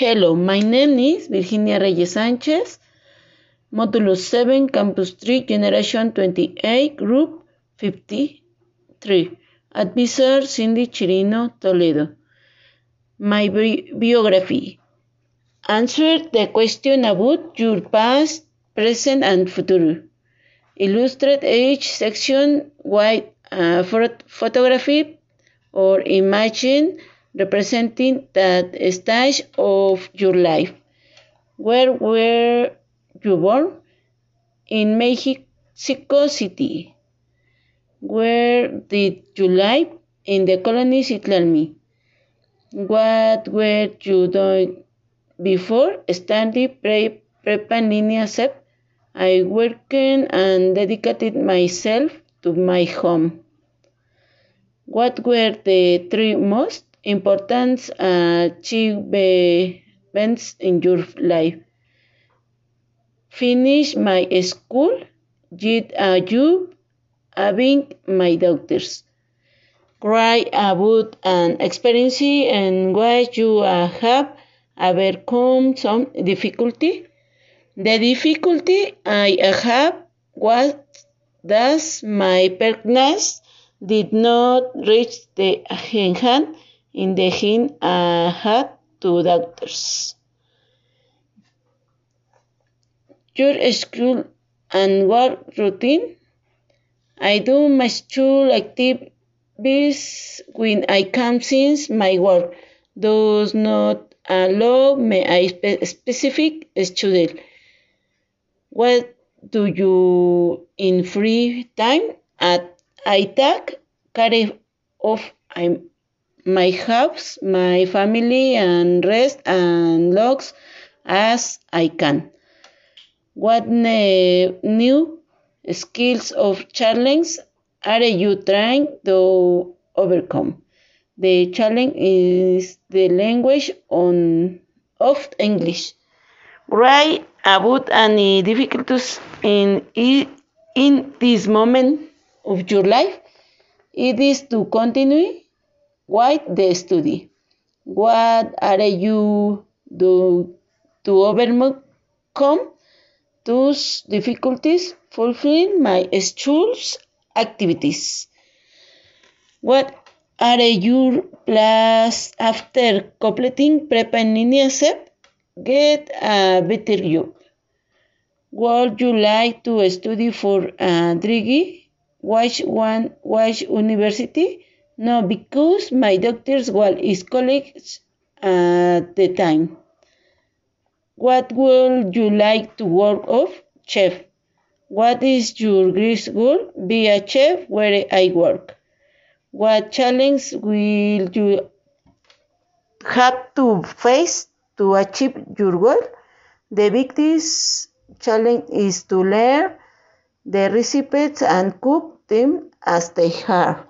Hello, my name is Virginia Reyes Sanchez, Modulus 7, Campus 3, Generation 28, Group 53, Advisor Cindy Chirino, Toledo. My bi biography. Answer the question about your past, present, and future. Illustrate each section with uh, a photography or imagine representing that stage of your life. Where were you born? In Mexico City. Where did you live? In the colonies Itlami. What were you doing before pre prepa línea SEP? I worked and dedicated myself to my home. What were the three most important achievements in your life? Finish my school, get a job, having my daughters. Write about an experience in which you have overcome some difficulty. The difficulty I have was that my partners did not reach the hand in the hand I had two daughters. Your school and work routine. I do my school activities when I can since my work does not allow me a specific schedule. What do you in free time? At I take care of my house, my family, and rest and logs as I can. What new skills of challenge are you trying to overcome? The challenge is the language on, of English. Write about any difficulties in, in this moment of your life. It is to continue with the study. What are you do to overcome those difficulties? fulfilling my school's activities. What are your plans after completing Prepa en línea Get a better job. Would you like to study for a degree? Which one? Which university? No, because my doctor's was is college at the time. What would you like to work of? Chef. What is your great goal? Be a chef where I work. What challenge will you have to face to achieve your goal? The biggest challenge is to learn the recipes and cook them as they are.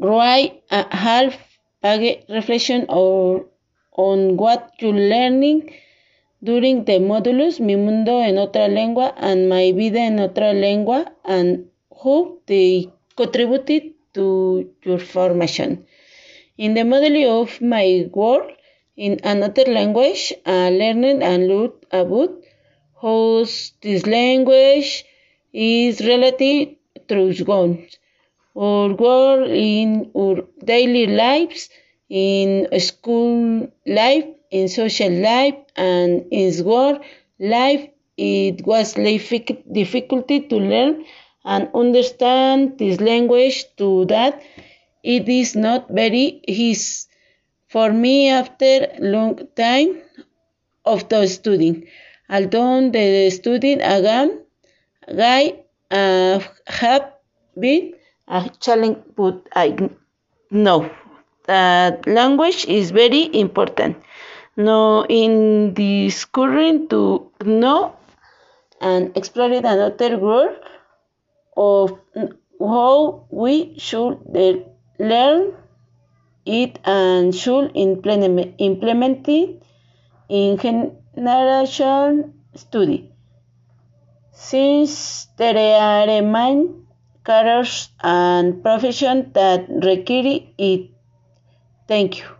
Write a half-page reflection or on what you learning during the modulus Mi Mundo en Otra Lengua and My Vida en Otra Lengua and how they contributed to your formation. In the module of my work in another language, I learned and looked about how this language is related to guns or work in our daily lives, in school life, in social life, and in work life. It was difficult to learn and understand this language to that it is not very easy for me after long time of the studying. Although the studying again, I have been a challenge, but I know that language is very important. No, in current to know and explore another world of how we should learn it and should implement, implement it in generation study. Since there are many careers and professions that require it. Thank you.